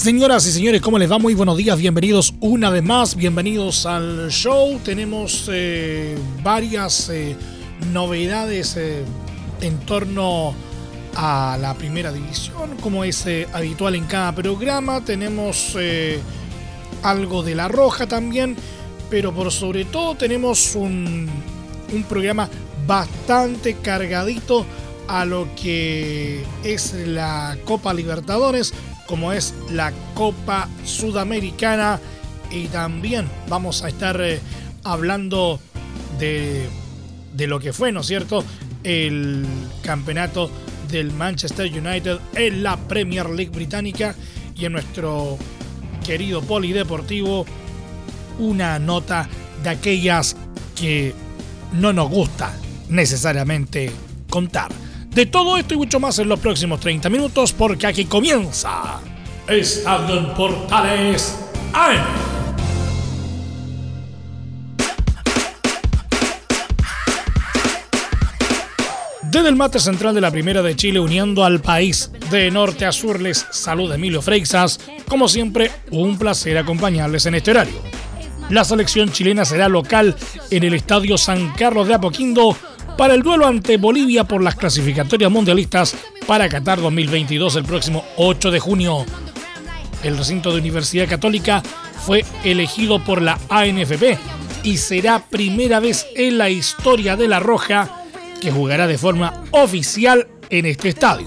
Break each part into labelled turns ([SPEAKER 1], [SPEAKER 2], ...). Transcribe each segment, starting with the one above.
[SPEAKER 1] Señoras y señores, ¿cómo les va? Muy buenos días, bienvenidos una vez más, bienvenidos al show. Tenemos eh, varias eh, novedades eh, en torno a la primera división, como es habitual en cada programa. Tenemos algo de la roja también, pero por sobre todo tenemos un, un programa bastante cargadito a lo que es la Copa Libertadores como es la Copa Sudamericana y también vamos a estar eh, hablando de, de lo que fue, ¿no es cierto?, el campeonato del Manchester United en la Premier League británica y en nuestro querido polideportivo una nota de aquellas que no nos gusta necesariamente contar. De todo esto y mucho más en los próximos 30 minutos, porque aquí comienza Estadio en Portales AM. Desde el mate central de la Primera de Chile, uniendo al país de norte a sur, les saluda Emilio Freixas. Como siempre, un placer acompañarles en este horario. La selección chilena será local en el Estadio San Carlos de Apoquindo para el duelo ante Bolivia por las clasificatorias mundialistas para Qatar 2022 el próximo 8 de junio. El recinto de Universidad Católica fue elegido por la ANFP y será primera vez en la historia de La Roja que jugará de forma oficial en este estadio.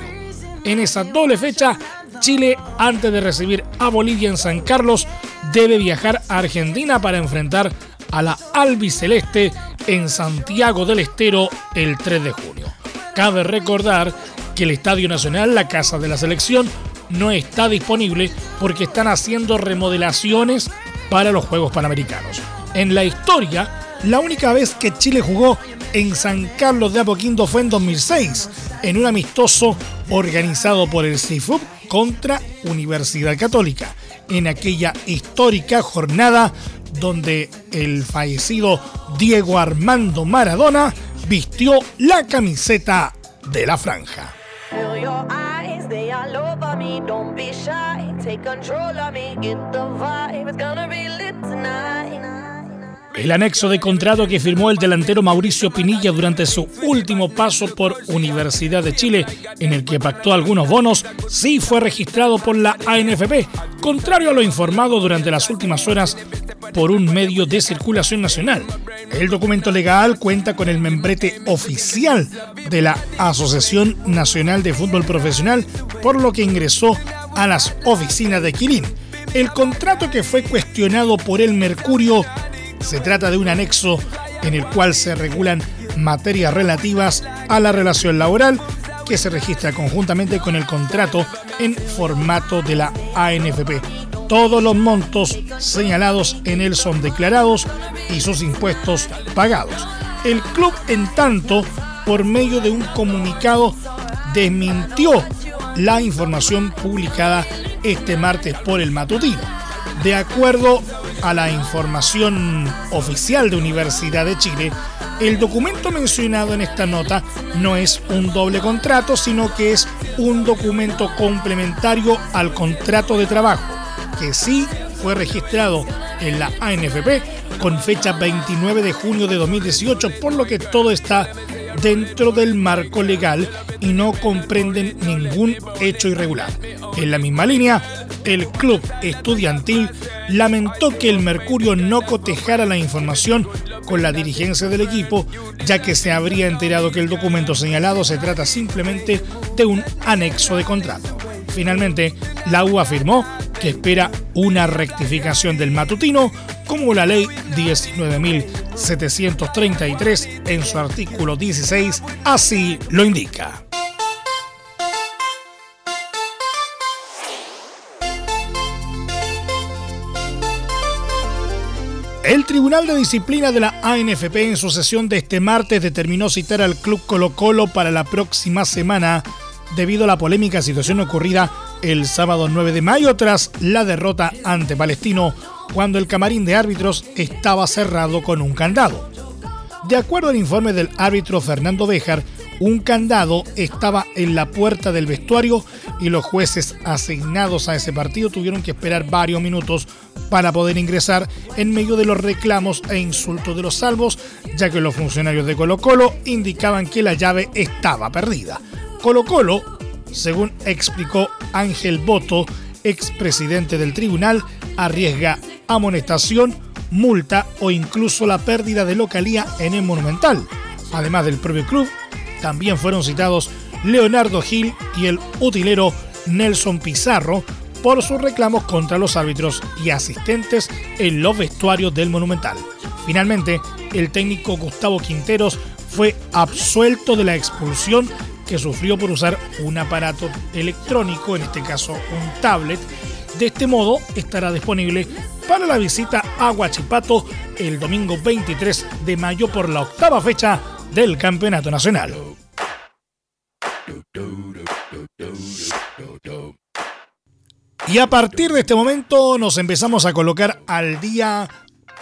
[SPEAKER 1] En esa doble fecha, Chile, antes de recibir a Bolivia en San Carlos, debe viajar a Argentina para enfrentar a la albiceleste en Santiago del Estero el 3 de junio. Cabe recordar que el Estadio Nacional, la casa de la selección, no está disponible porque están haciendo remodelaciones para los Juegos Panamericanos. En la historia, la única vez que Chile jugó en San Carlos de Apoquindo fue en 2006, en un amistoso organizado por el CIFUB contra Universidad Católica. En aquella histórica jornada donde el fallecido Diego Armando Maradona vistió la camiseta de la franja. El anexo de contrato que firmó el delantero Mauricio Pinilla durante su último paso por Universidad de Chile, en el que pactó algunos bonos, sí fue registrado por la ANFP, contrario a lo informado durante las últimas horas por un medio de circulación nacional. El documento legal cuenta con el membrete oficial de la Asociación Nacional de Fútbol Profesional, por lo que ingresó a las oficinas de Quirín. El contrato que fue cuestionado por el Mercurio se trata de un anexo en el cual se regulan materias relativas a la relación laboral que se registra conjuntamente con el contrato en formato de la ANFP. Todos los montos señalados en él son declarados y sus impuestos pagados. El club, en tanto, por medio de un comunicado, desmintió la información publicada este martes por el matutino. De acuerdo a la información oficial de Universidad de Chile, el documento mencionado en esta nota no es un doble contrato, sino que es un documento complementario al contrato de trabajo, que sí fue registrado en la ANFP con fecha 29 de junio de 2018, por lo que todo está dentro del marco legal y no comprenden ningún hecho irregular. En la misma línea, el club estudiantil lamentó que el Mercurio no cotejara la información con la dirigencia del equipo, ya que se habría enterado que el documento señalado se trata simplemente de un anexo de contrato. Finalmente, la U afirmó que espera una rectificación del matutino, como la ley 19.733 en su artículo 16 así lo indica. El Tribunal de Disciplina de la ANFP en su sesión de este martes determinó citar al Club Colo Colo para la próxima semana debido a la polémica situación ocurrida el sábado 9 de mayo tras la derrota ante Palestino cuando el camarín de árbitros estaba cerrado con un candado. De acuerdo al informe del árbitro Fernando Béjar, un candado estaba en la puerta del vestuario y los jueces asignados a ese partido tuvieron que esperar varios minutos para poder ingresar en medio de los reclamos e insultos de los salvos, ya que los funcionarios de Colo Colo indicaban que la llave estaba perdida. Colo Colo, según explicó Ángel Boto, expresidente del tribunal, arriesga amonestación, multa o incluso la pérdida de localía en el Monumental. Además del propio club, también fueron citados Leonardo Gil y el utilero Nelson Pizarro por sus reclamos contra los árbitros y asistentes en los vestuarios del Monumental. Finalmente, el técnico Gustavo Quinteros fue absuelto de la expulsión que sufrió por usar un aparato electrónico, en este caso un tablet. De este modo estará disponible para la visita a Huachipato el domingo 23 de mayo por la octava fecha del Campeonato Nacional. Y a partir de este momento nos empezamos a colocar al día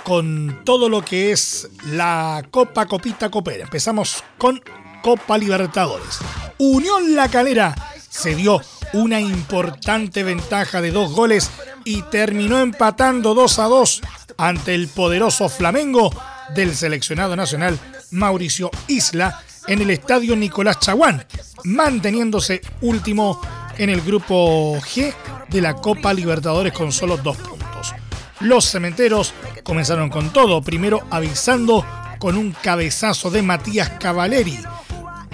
[SPEAKER 1] con todo lo que es la Copa Copita Copera. Empezamos con Copa Libertadores. Unión La Calera se dio una importante ventaja de dos goles y terminó empatando 2 a 2 ante el poderoso Flamengo del seleccionado nacional Mauricio Isla en el estadio Nicolás Chaguán, manteniéndose último en el grupo G de la Copa Libertadores con solo dos puntos. Los cementeros comenzaron con todo, primero avisando con un cabezazo de Matías Cavaleri,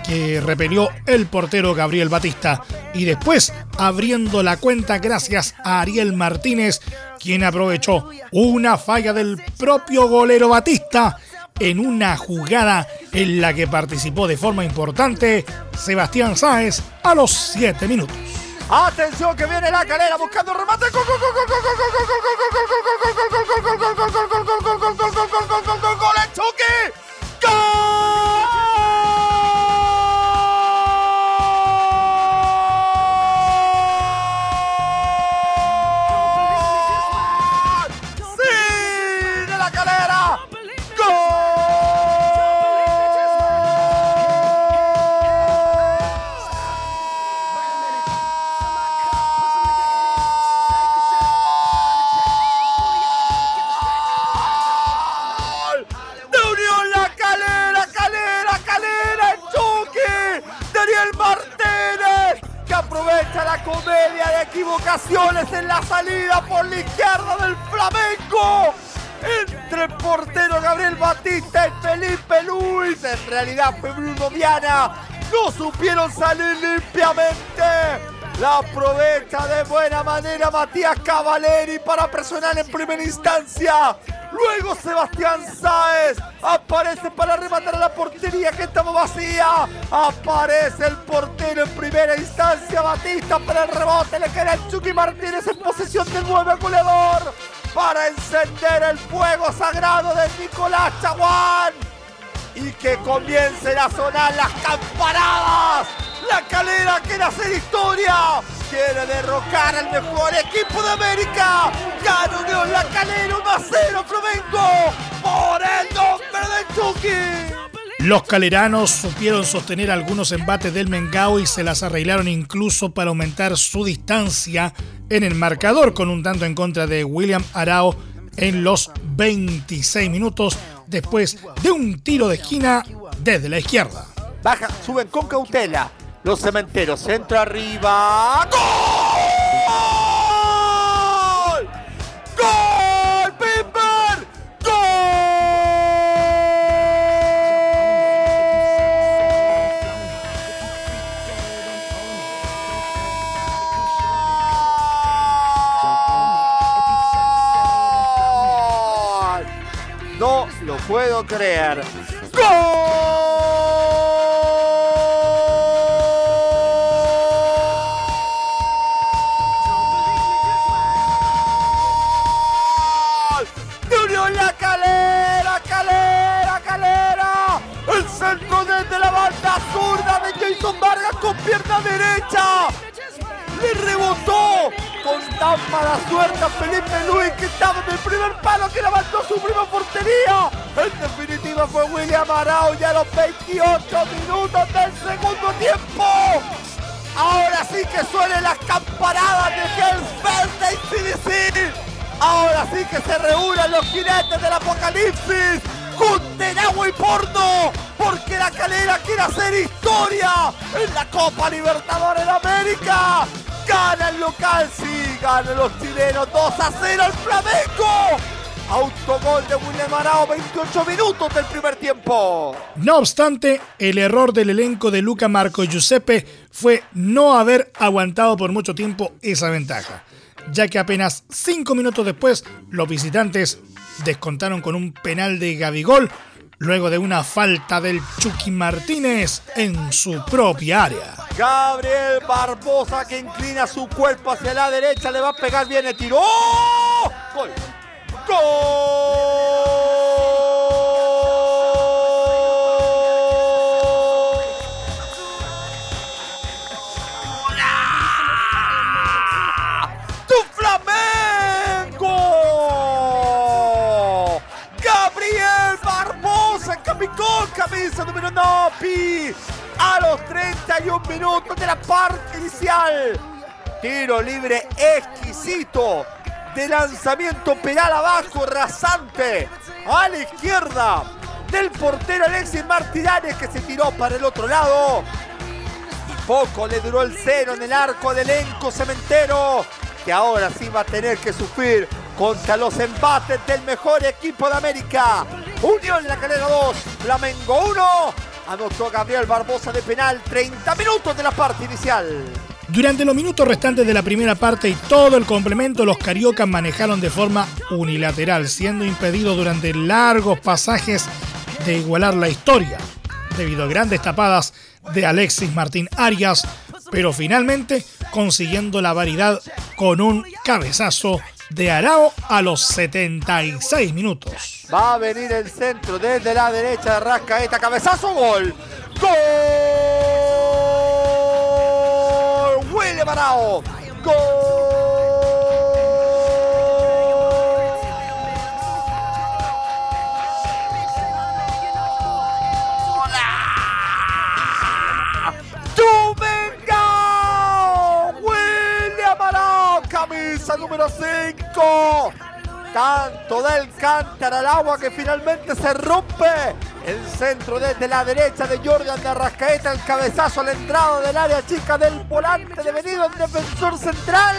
[SPEAKER 1] que repelió el portero Gabriel Batista, y después abriendo la cuenta gracias a Ariel Martínez, quien aprovechó una falla del propio golero Batista en una jugada en la que participó de forma importante Sebastián Sáez a los 7 minutos.
[SPEAKER 2] Atención que viene la calera buscando remate. equivocaciones Salir limpiamente. La aprovecha de buena manera Matías Cavaleri para presionar en primera instancia. Luego Sebastián Sáez aparece para rematar a la portería que estaba vacía. Aparece el portero en primera instancia. Batista para el rebote. Le queda el Chucky Martínez en posesión del nuevo goleador. Para encender el fuego sagrado de Nicolás Chaguán. Y que comiencen a sonar las campanadas. La calera quiere hacer historia quiere derrocar al mejor equipo de América. Gana Unión La Calera 1 a 0 Flamengo por el nombre de Chucky.
[SPEAKER 1] Los caleranos supieron sostener algunos embates del Mengao y se las arreglaron incluso para aumentar su distancia en el marcador con un tanto en contra de William Arao en los 26 minutos después de un tiro de esquina desde la izquierda.
[SPEAKER 2] Baja, suben con cautela. Los cementeros, centro arriba. ¡Gol! Creer. Suenen las campanadas de Hell's y CDC. Ahora sí que se reúnen los jinetes del apocalipsis. Junten agua y porno. Porque la calera quiere hacer historia en la Copa Libertadores de América. Gana el local, sí, ganan los chilenos 2 a 0 al Flamengo. Autogol de William Arao, 28 minutos del primer tiempo.
[SPEAKER 1] No obstante, el error del elenco de Luca Marco Giuseppe fue no haber aguantado por mucho tiempo esa ventaja, ya que apenas 5 minutos después los visitantes descontaron con un penal de Gabigol luego de una falta del Chucky Martínez en su propia área.
[SPEAKER 2] Gabriel Barbosa que inclina su cuerpo hacia la derecha, le va a pegar bien el tiro. ¡Oh! Gol. ¡Tu 31 minutos de la parte inicial. Tiro libre exquisito de lanzamiento penal abajo, rasante, a la izquierda del portero Alexis Martínez que se tiró para el otro lado. Y poco le duró el cero en el arco del elenco cementero, que ahora sí va a tener que sufrir contra los embates del mejor equipo de América. Unión La Calera 2, Flamengo 1. Anotó Gabriel Barbosa de penal 30 minutos de la parte inicial.
[SPEAKER 1] Durante los minutos restantes de la primera parte y todo el complemento, los cariocas manejaron de forma unilateral, siendo impedidos durante largos pasajes de igualar la historia, debido a grandes tapadas de Alexis Martín Arias, pero finalmente consiguiendo la variedad con un cabezazo de Arao a los 76 minutos.
[SPEAKER 2] Va a venir el centro desde la derecha de Rascaeta, cabezazo, gol. ¡Gol! William Arao. William número 5. Tanto del cántaro al agua que finalmente se rompe. El centro desde la derecha de Jordan de Arrascaeta, el cabezazo a la entrada del área chica del volante devenido en defensor central.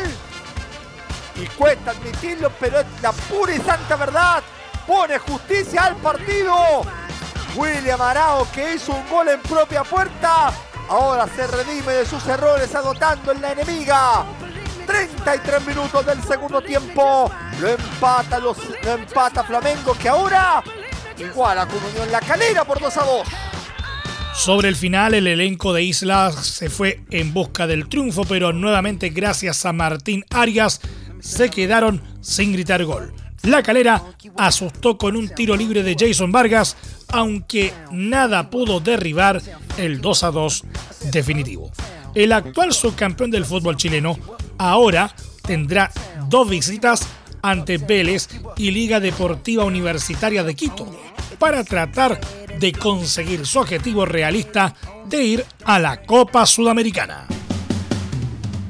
[SPEAKER 2] Y cuesta admitirlo, pero es la pura y santa verdad. Pone justicia al partido. William Arao que hizo un gol en propia puerta. Ahora se redime de sus errores agotando en la enemiga. 33 minutos del segundo tiempo. Lo empata, los, lo empata Flamengo que ahora iguala con Unión La Calera por 2 a 2.
[SPEAKER 1] Sobre el final, el elenco de Islas se fue en busca del triunfo, pero nuevamente gracias a Martín Arias se quedaron sin gritar gol. La Calera asustó con un tiro libre de Jason Vargas, aunque nada pudo derribar el 2 a 2 definitivo. El actual subcampeón del fútbol chileno ahora tendrá dos visitas ante Vélez y Liga Deportiva Universitaria de Quito para tratar de conseguir su objetivo realista de ir a la Copa Sudamericana.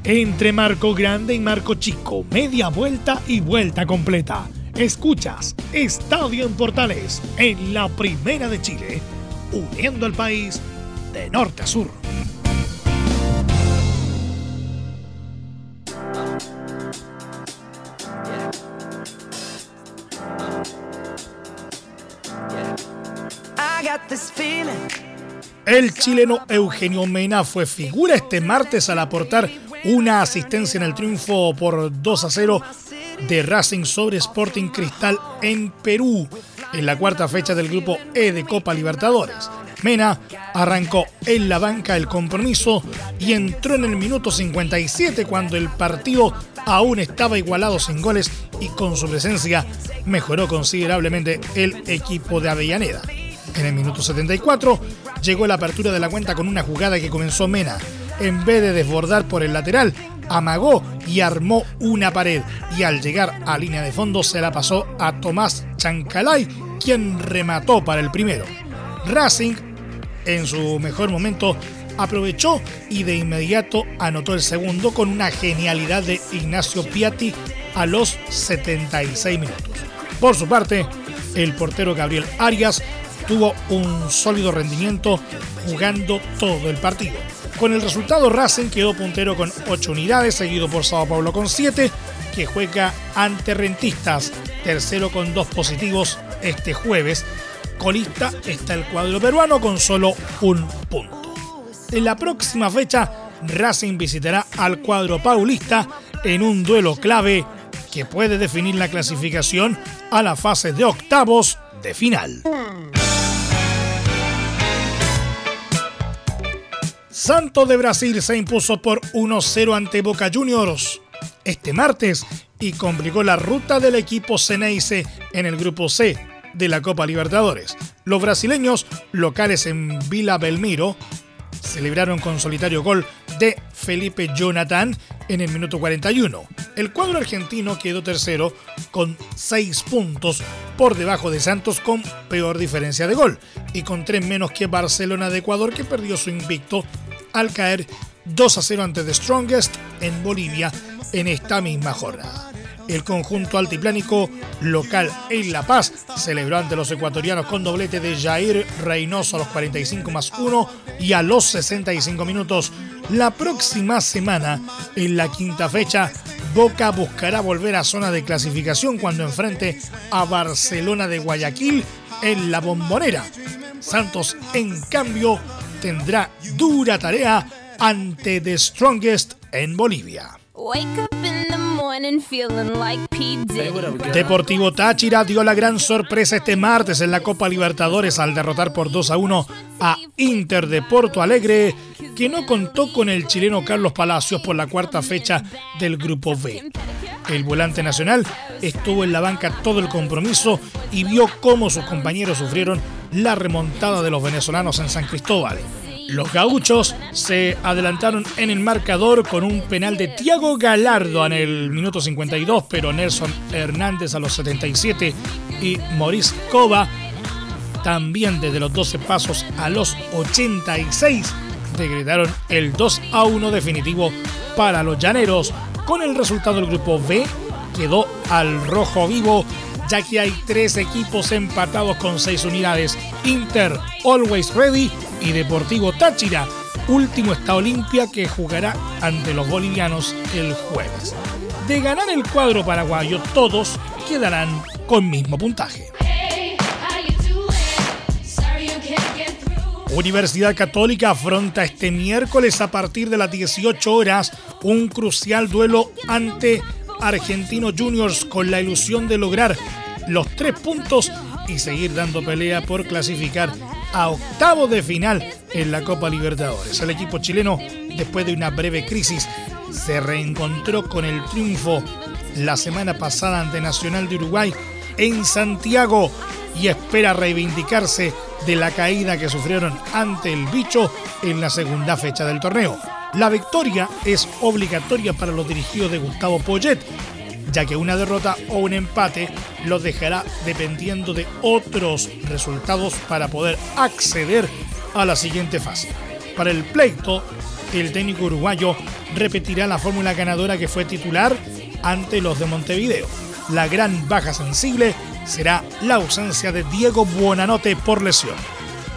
[SPEAKER 1] Entre Marco Grande y Marco Chico, media vuelta y vuelta completa. Escuchas Estadio en Portales en la Primera de Chile, uniendo al país de norte a sur. El chileno Eugenio Mena fue figura este martes al aportar una asistencia en el triunfo por 2 a 0 de Racing sobre Sporting Cristal en Perú, en la cuarta fecha del grupo E de Copa Libertadores. Mena arrancó en la banca el compromiso y entró en el minuto 57 cuando el partido aún estaba igualado sin goles y con su presencia mejoró considerablemente el equipo de Avellaneda. En el minuto 74 llegó la apertura de la cuenta con una jugada que comenzó Mena. en vez de desbordar por el lateral, amagó y armó una pared y al llegar a línea de fondo se la pasó a Tomás Chancalay, quien remató para el primero. Racing, en su mejor momento, aprovechó y de inmediato anotó el segundo con una genialidad de Ignacio Piatti a los 76 minutos. Por su parte, el portero Gabriel Arias tuvo un sólido rendimiento jugando todo el partido. Con el resultado, Racing quedó puntero con 8 unidades, seguido por Sao Paulo con 7, que juega ante Rentistas, tercero con 2 positivos este jueves. Colista está el cuadro peruano con solo un punto. En la próxima fecha, Racing visitará al cuadro paulista en un duelo clave que puede definir la clasificación a la fase de octavos de final. Santos de Brasil se impuso por 1-0 ante Boca Juniors este martes y complicó la ruta del equipo Ceneice en el grupo C de la Copa Libertadores. Los brasileños, locales en Vila Belmiro, celebraron con solitario gol de Felipe Jonathan en el minuto 41. El cuadro argentino quedó tercero con 6 puntos por debajo de Santos con peor diferencia de gol y con 3 menos que Barcelona de Ecuador que perdió su invicto al caer 2 a 0 ante The Strongest en Bolivia en esta misma jornada. El conjunto altiplánico local en La Paz celebró ante los ecuatorianos con doblete de Jair Reynoso a los 45 más 1 y a los 65 minutos. La próxima semana, en la quinta fecha, Boca buscará volver a zona de clasificación cuando enfrente a Barcelona de Guayaquil en la bombonera. Santos, en cambio, tendrá dura tarea ante The Strongest en Bolivia. Deportivo Táchira dio la gran sorpresa este martes en la Copa Libertadores al derrotar por 2 a 1 a Inter de Porto Alegre, que no contó con el chileno Carlos Palacios por la cuarta fecha del Grupo B. El volante nacional estuvo en la banca todo el compromiso y vio cómo sus compañeros sufrieron la remontada de los venezolanos en San Cristóbal. Los gauchos se adelantaron en el marcador con un penal de Tiago Galardo en el minuto 52, pero Nelson Hernández a los 77 y Maurice Cova también desde los 12 pasos a los 86 decretaron el 2 a 1 definitivo para los llaneros. Con el resultado del grupo B quedó al rojo vivo ya que hay tres equipos empatados con seis unidades. Inter, Always Ready y Deportivo Táchira. Último está Olimpia que jugará ante los bolivianos el jueves. De ganar el cuadro paraguayo, todos quedarán con mismo puntaje. Universidad Católica afronta este miércoles a partir de las 18 horas un crucial duelo ante Argentino Juniors con la ilusión de lograr los tres puntos y seguir dando pelea por clasificar a octavo de final en la Copa Libertadores. El equipo chileno, después de una breve crisis, se reencontró con el triunfo la semana pasada ante Nacional de Uruguay en Santiago y espera reivindicarse de la caída que sufrieron ante el bicho en la segunda fecha del torneo. La victoria es obligatoria para los dirigidos de Gustavo Poyet, ya que una derrota o un empate los dejará dependiendo de otros resultados para poder acceder a la siguiente fase. Para el pleito, el técnico uruguayo repetirá la fórmula ganadora que fue titular ante los de Montevideo. La gran baja sensible será la ausencia de Diego Buonanote por lesión.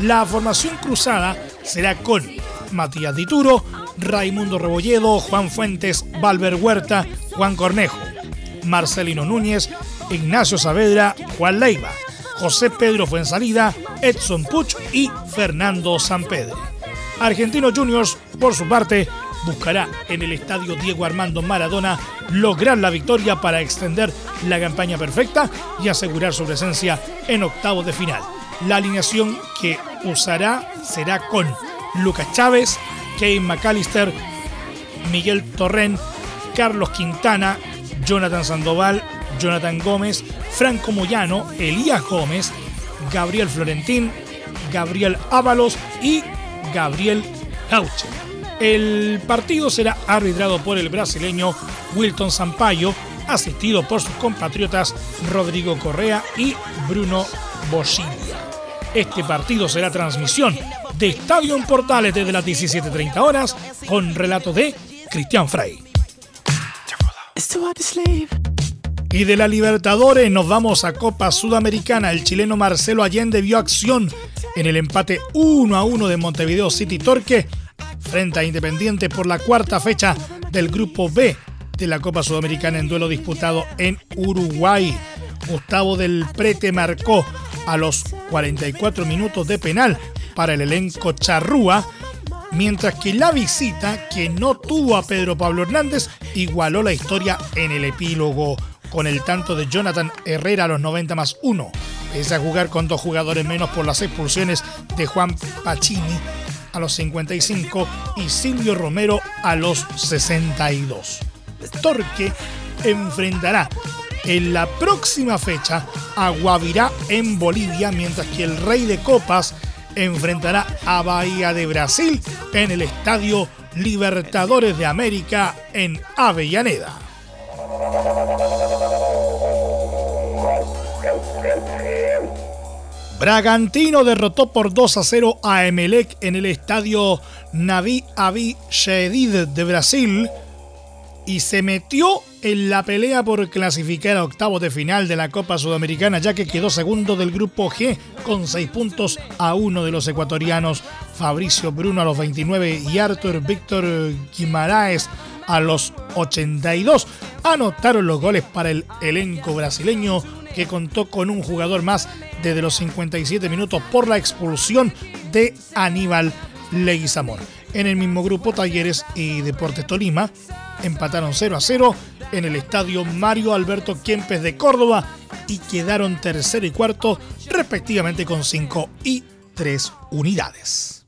[SPEAKER 1] La formación cruzada será con Matías Dituro, Raimundo Rebolledo, Juan Fuentes, Valver Huerta, Juan Cornejo. Marcelino Núñez, Ignacio Saavedra, Juan Leiva, José Pedro Fuensalida, Edson Puch y Fernando Sampedre. Argentino Juniors, por su parte, buscará en el estadio Diego Armando Maradona lograr la victoria para extender la campaña perfecta y asegurar su presencia en octavos de final. La alineación que usará será con Lucas Chávez, Kane McAllister, Miguel Torren, Carlos Quintana, Jonathan Sandoval, Jonathan Gómez, Franco Moyano, Elías Gómez, Gabriel Florentín, Gabriel Ábalos y Gabriel Gauche. El partido será arbitrado por el brasileño Wilton Sampaio, asistido por sus compatriotas Rodrigo Correa y Bruno Bosilia. Este partido será transmisión de Estadio en Portales desde las 17.30 horas con relato de Cristian Frey. Y de la Libertadores nos vamos a Copa Sudamericana. El chileno Marcelo Allende vio acción en el empate 1 a 1 de Montevideo City Torque frente a Independiente por la cuarta fecha del Grupo B de la Copa Sudamericana en duelo disputado en Uruguay. Gustavo del Prete marcó a los 44 minutos de penal para el elenco charrúa, mientras que la visita, que no tuvo a Pedro Pablo Hernández, igualó la historia en el epílogo con el tanto de Jonathan Herrera a los 90 más 1. Pese a jugar con dos jugadores menos por las expulsiones de Juan Pacini a los 55 y Silvio Romero a los 62. Torque enfrentará en la próxima fecha a Guavirá en Bolivia, mientras que el Rey de Copas enfrentará a Bahía de Brasil en el Estadio Libertadores de América en Avellaneda. Bragantino derrotó por 2 a 0 a Emelec en el estadio Naví Avi Shedid de Brasil y se metió en la pelea por clasificar a octavos de final de la Copa Sudamericana, ya que quedó segundo del grupo G con 6 puntos a uno de los ecuatorianos Fabricio Bruno a los 29 y Arthur Víctor Guimaraes a los 82. Anotaron los goles para el elenco brasileño que contó con un jugador más desde los 57 minutos por la expulsión de Aníbal Leguizamón. En el mismo grupo, Talleres y Deportes Tolima empataron 0 a 0 en el estadio Mario Alberto Kempes de Córdoba y quedaron tercero y cuarto respectivamente con 5 y 3 unidades.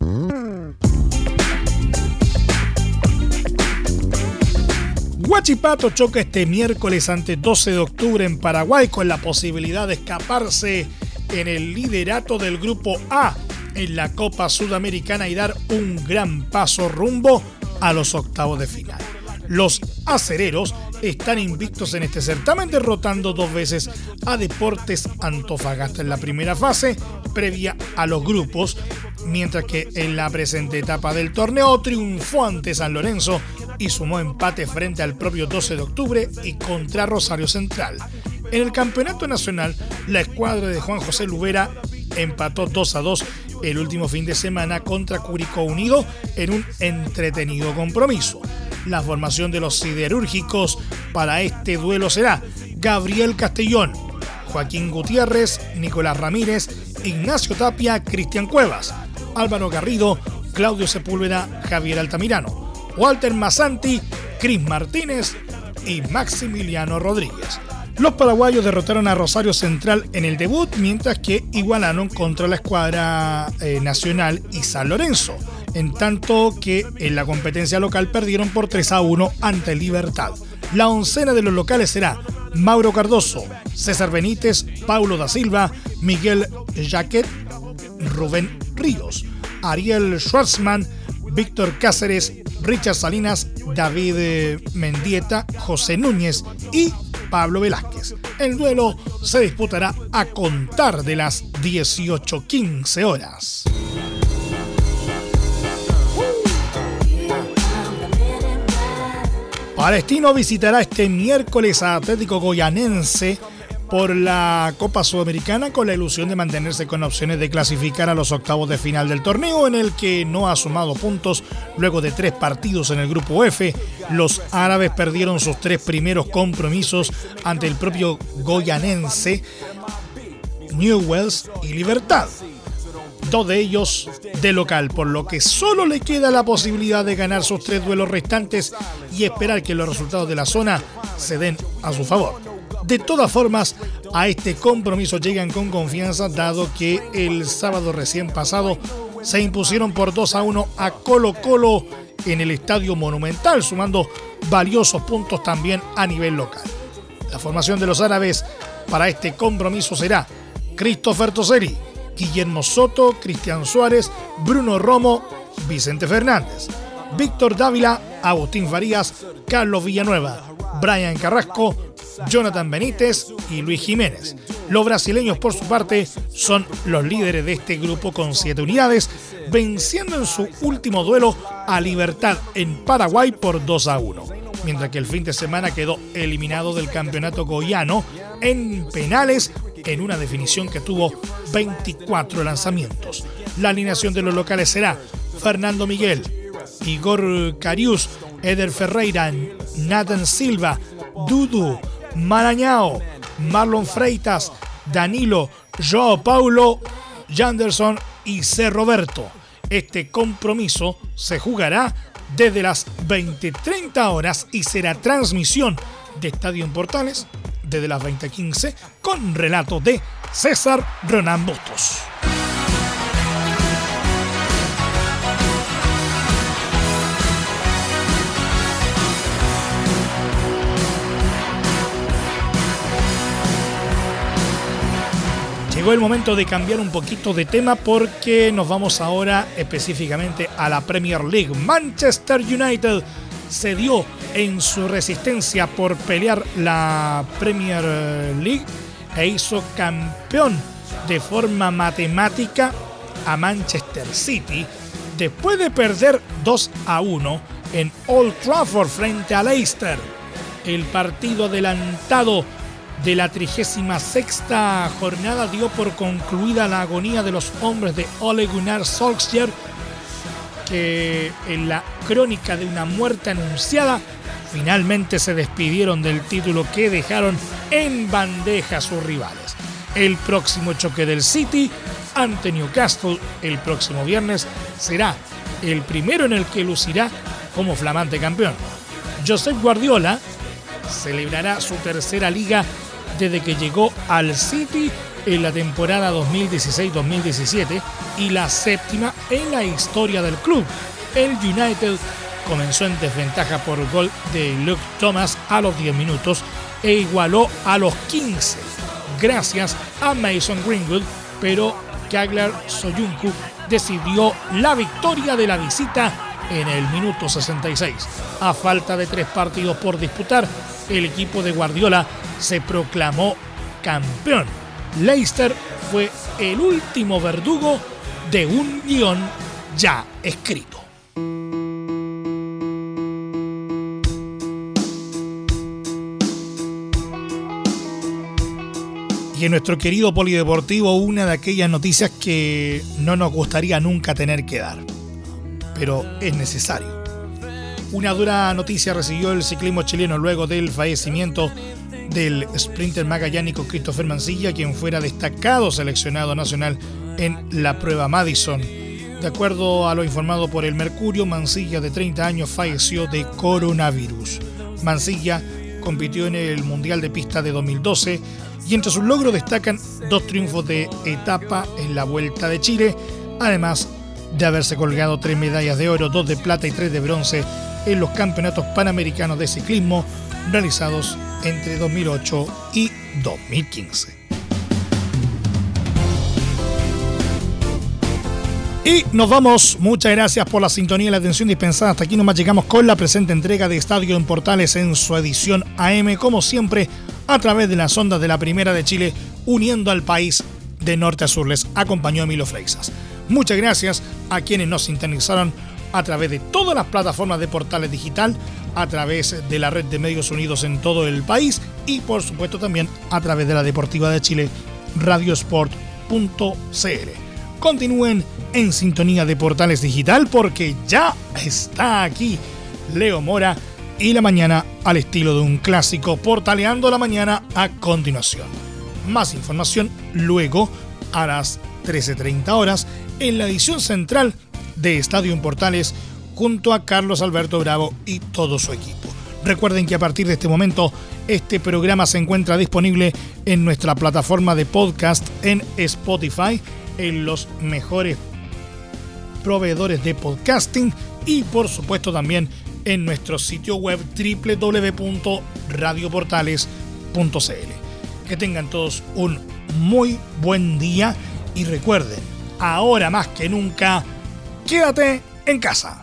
[SPEAKER 1] Huachipato choca este miércoles ante 12 de octubre en Paraguay con la posibilidad de escaparse en el liderato del Grupo A en la Copa Sudamericana y dar un gran paso rumbo a los octavos de final. Los acereros están invictos en este certamen derrotando dos veces a Deportes Antofagasta en la primera fase previa a los grupos, mientras que en la presente etapa del torneo triunfó ante San Lorenzo y sumó empate frente al propio 12 de octubre y contra Rosario Central. En el campeonato nacional, la escuadra de Juan José Lubera empató 2 a 2 el último fin de semana contra Curicó Unido en un entretenido compromiso. La formación de los siderúrgicos para este duelo será Gabriel Castellón, Joaquín Gutiérrez, Nicolás Ramírez, Ignacio Tapia, Cristian Cuevas, Álvaro Garrido, Claudio Sepúlveda, Javier Altamirano, Walter Masanti, Cris Martínez y Maximiliano Rodríguez. Los paraguayos derrotaron a Rosario Central en el debut, mientras que igualaron contra la escuadra eh, nacional y San Lorenzo, en tanto que en la competencia local perdieron por 3 a 1 ante Libertad. La oncena de los locales será Mauro Cardoso, César Benítez, Paulo da Silva, Miguel Jaquet, Rubén Ríos, Ariel Schwartzman, Víctor Cáceres, Richard Salinas, David eh, Mendieta, José Núñez y Pablo Velázquez. El duelo se disputará a contar de las 18.15 horas. Palestino visitará este miércoles a Atlético Goyanense por la Copa Sudamericana con la ilusión de mantenerse con opciones de clasificar a los octavos de final del torneo en el que no ha sumado puntos luego de tres partidos en el grupo F. Los árabes perdieron sus tres primeros compromisos ante el propio goyanense, Newells y Libertad. De ellos de local, por lo que solo le queda la posibilidad de ganar sus tres duelos restantes y esperar que los resultados de la zona se den a su favor. De todas formas, a este compromiso llegan con confianza dado que el sábado recién pasado se impusieron por 2 a 1 a Colo Colo en el Estadio Monumental, sumando valiosos puntos también a nivel local. La formación de los árabes para este compromiso será Christopher Toseri, Guillermo Soto, Cristian Suárez, Bruno Romo, Vicente Fernández. Víctor Dávila, Agustín Farías, Carlos Villanueva, Brian Carrasco, Jonathan Benítez y Luis Jiménez. Los brasileños, por su parte, son los líderes de este grupo con siete unidades, venciendo en su último duelo a Libertad en Paraguay por 2 a 1. Mientras que el fin de semana quedó eliminado del campeonato goiano en penales en una definición que tuvo 24 lanzamientos. La alineación de los locales será Fernando Miguel, Igor Carius, Eder Ferreira, Nathan Silva, Dudu, Marañao, Marlon Freitas, Danilo, Joao Paulo, Janderson y C. Roberto. Este compromiso se jugará desde las 20.30 horas y será transmisión de Estadio en Portales desde las 20.15 con relato de César Ronan Bustos. Llegó el momento de cambiar un poquito de tema porque nos vamos ahora específicamente a la Premier League. Manchester United se dio en su resistencia por pelear la Premier League e hizo campeón de forma matemática a Manchester City después de perder 2 a 1 en Old Trafford frente a Leicester. El partido adelantado de la 36 jornada dio por concluida la agonía de los hombres de Ole Gunnar Solskjaer, que en la crónica de una muerte anunciada finalmente se despidieron del título que dejaron en bandeja a sus rivales. El próximo choque del City ante Newcastle el próximo viernes será el primero en el que lucirá como flamante campeón. Josep Guardiola celebrará su tercera liga desde que llegó al City en la temporada 2016-2017 y la séptima en la historia del club. El United comenzó en desventaja por gol de Luke Thomas a los 10 minutos e igualó a los 15 gracias a Mason Greenwood, pero Kagler Soyuncu decidió la victoria de la visita en el minuto 66. A falta de tres partidos por disputar, el equipo de Guardiola se proclamó campeón. Leicester fue el último verdugo de un guion ya escrito. Y en nuestro querido polideportivo, una de aquellas noticias que no nos gustaría nunca tener que dar, pero es necesario. Una dura noticia recibió el ciclismo chileno luego del fallecimiento del sprinter magallánico Christopher Mancilla, quien fuera destacado seleccionado nacional en la prueba Madison. De acuerdo a lo informado por el Mercurio, Mancilla de 30 años falleció de coronavirus. Mancilla compitió en el Mundial de Pista de 2012 y entre sus logros destacan dos triunfos de etapa en la Vuelta de Chile, además de haberse colgado tres medallas de oro, dos de plata y tres de bronce en los campeonatos panamericanos de ciclismo realizados entre 2008 y 2015. Y nos vamos. Muchas gracias por la sintonía y la atención dispensada. Hasta aquí nomás llegamos con la presente entrega de Estadio en Portales en su edición AM, como siempre, a través de las ondas de la Primera de Chile, uniendo al país de norte a sur. Les acompañó Emilio Freixas. Muchas gracias a quienes nos sintonizaron a través de todas las plataformas de portales digital, a través de la red de medios unidos en todo el país y por supuesto también a través de la Deportiva de Chile, radiosport.cl. Continúen en sintonía de portales digital porque ya está aquí Leo Mora y la mañana al estilo de un clásico, portaleando la mañana a continuación. Más información luego a las 13.30 horas en la edición central de Estadio en Portales junto a Carlos Alberto Bravo y todo su equipo. Recuerden que a partir de este momento este programa se encuentra disponible en nuestra plataforma de podcast en Spotify, en los mejores proveedores de podcasting y por supuesto también en nuestro sitio web www.radioportales.cl. Que tengan todos un muy buen día y recuerden, ahora más que nunca, quédate en casa.